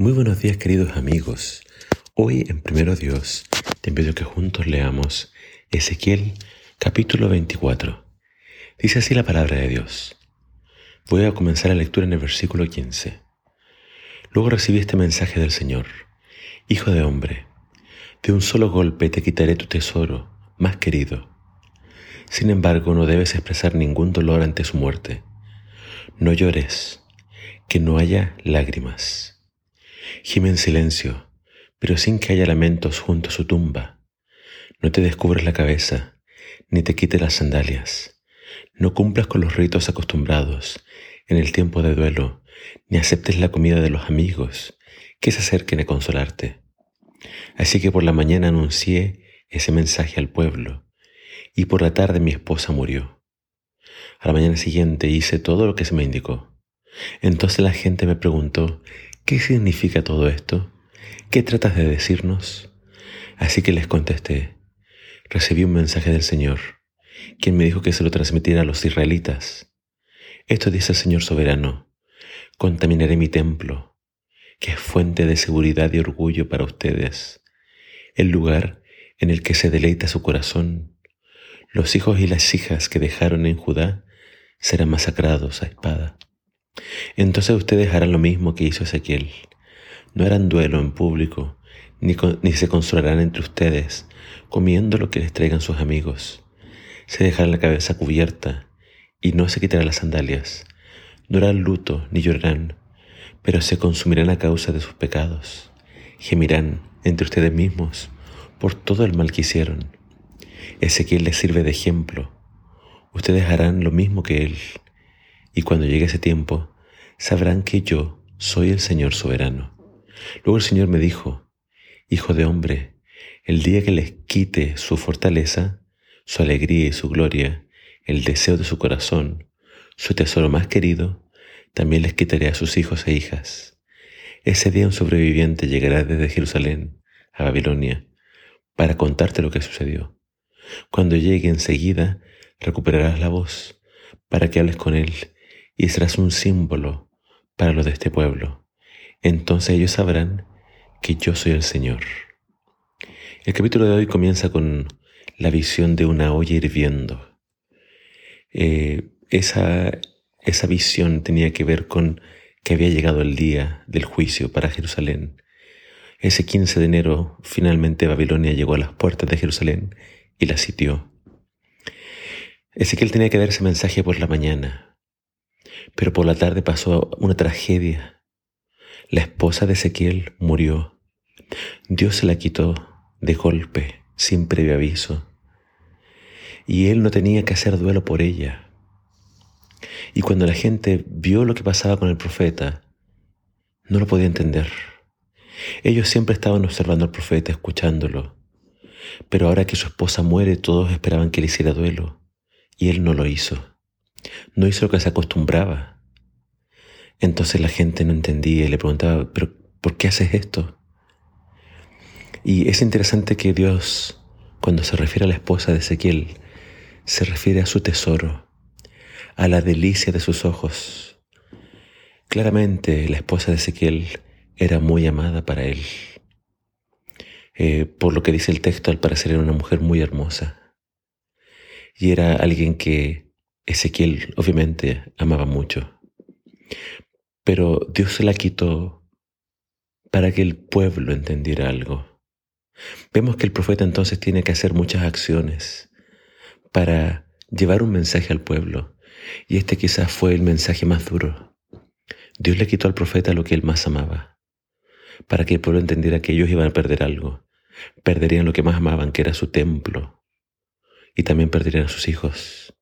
Muy buenos días queridos amigos. Hoy en Primero Dios te pido que juntos leamos Ezequiel capítulo 24. Dice así la palabra de Dios. Voy a comenzar la lectura en el versículo 15. Luego recibí este mensaje del Señor. Hijo de hombre, de un solo golpe te quitaré tu tesoro más querido. Sin embargo, no debes expresar ningún dolor ante su muerte. No llores, que no haya lágrimas. Gime en silencio, pero sin que haya lamentos junto a su tumba. No te descubres la cabeza, ni te quites las sandalias. No cumplas con los ritos acostumbrados en el tiempo de duelo, ni aceptes la comida de los amigos que se acerquen a consolarte. Así que por la mañana anuncié ese mensaje al pueblo, y por la tarde mi esposa murió. A la mañana siguiente hice todo lo que se me indicó. Entonces la gente me preguntó ¿Qué significa todo esto? ¿Qué tratas de decirnos? Así que les contesté, recibí un mensaje del Señor, quien me dijo que se lo transmitiera a los israelitas. Esto dice el Señor soberano, contaminaré mi templo, que es fuente de seguridad y orgullo para ustedes, el lugar en el que se deleita su corazón. Los hijos y las hijas que dejaron en Judá serán masacrados a espada. Entonces ustedes harán lo mismo que hizo Ezequiel. No harán duelo en público, ni, se consolarán entre ustedes, comiendo lo que les traigan sus amigos. Se dejarán la cabeza cubierta y no se quitarán las sandalias. No harán luto ni llorarán, pero se consumirán a causa de sus pecados. Gemirán entre ustedes mismos por todo el mal que hicieron. Ezequiel les sirve de ejemplo. Ustedes harán lo mismo que él y cuando llegue ese tiempo, sabrán que yo soy el Señor soberano. Luego el Señor me dijo, Hijo de hombre, el día que les quite su fortaleza, su alegría y su gloria, el deseo de su corazón, su tesoro más querido, también les quitaré a sus hijos e hijas. Ese día un sobreviviente llegará desde Jerusalén a Babilonia para contarte lo que sucedió. Cuando llegue enseguida, recuperarás la voz para que hables con él y serás un símbolo para los de este pueblo. Entonces ellos sabrán que yo soy el Señor. El capítulo de hoy comienza con la visión de una olla hirviendo. Eh, esa, esa visión tenía que ver con que había llegado el día del juicio para Jerusalén. Ese 15 de enero finalmente Babilonia llegó a las puertas de Jerusalén y la sitió. Ezequiel tenía que dar ese mensaje por la mañana, pero por la tarde pasó una tragedia. La esposa de Ezequiel murió. Dios se la quitó de golpe, sin previo aviso. Y él no tenía que hacer duelo por ella. Y cuando la gente vio lo que pasaba con el profeta, no lo podía entender. Ellos siempre estaban observando al profeta, escuchándolo. Pero ahora que su esposa muere, todos esperaban que le hiciera duelo. Y él no lo hizo. No hizo lo que se acostumbraba. Entonces la gente no entendía y le preguntaba, pero ¿por qué haces esto? Y es interesante que Dios, cuando se refiere a la esposa de Ezequiel, se refiere a su tesoro, a la delicia de sus ojos. Claramente la esposa de Ezequiel era muy amada para él. Eh, por lo que dice el texto, al parecer era una mujer muy hermosa. Y era alguien que Ezequiel obviamente amaba mucho, pero Dios se la quitó para que el pueblo entendiera algo. Vemos que el profeta entonces tiene que hacer muchas acciones para llevar un mensaje al pueblo, y este quizás fue el mensaje más duro. Dios le quitó al profeta lo que él más amaba, para que el pueblo entendiera que ellos iban a perder algo, perderían lo que más amaban, que era su templo, y también perderían a sus hijos.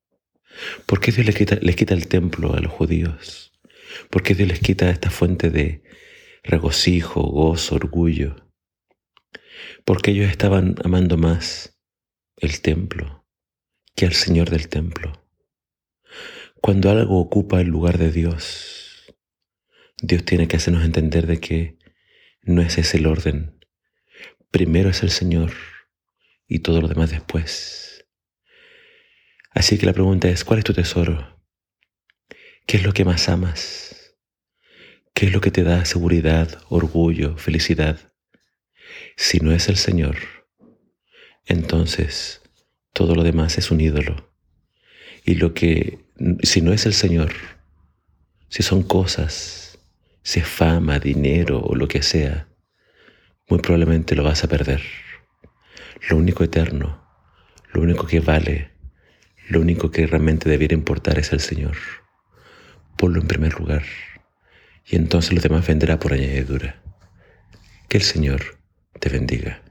¿Por qué Dios les quita, el templo a los judíos? ¿Por qué Dios les quita esta fuente de regocijo, gozo, orgullo? Porque ellos estaban amando más el templo que al Señor del templo. Cuando algo ocupa el lugar de Dios, Dios tiene que hacernos entender de que no es ese el orden. Primero es el Señor y todo lo demás después. Así que la pregunta es, ¿cuál es tu tesoro? ¿Qué es lo que más amas? ¿Qué es lo que te da seguridad, orgullo, felicidad? Si no es el Señor, entonces todo lo demás es un ídolo. Y lo que, si no es el Señor, si son cosas, si es fama, dinero o lo que sea, muy probablemente lo vas a perder. Lo único eterno, lo único que vale, lo único que realmente debiera importar es el Señor. Ponlo en primer lugar y entonces lo demás vendrá por añadidura. Que el Señor te bendiga.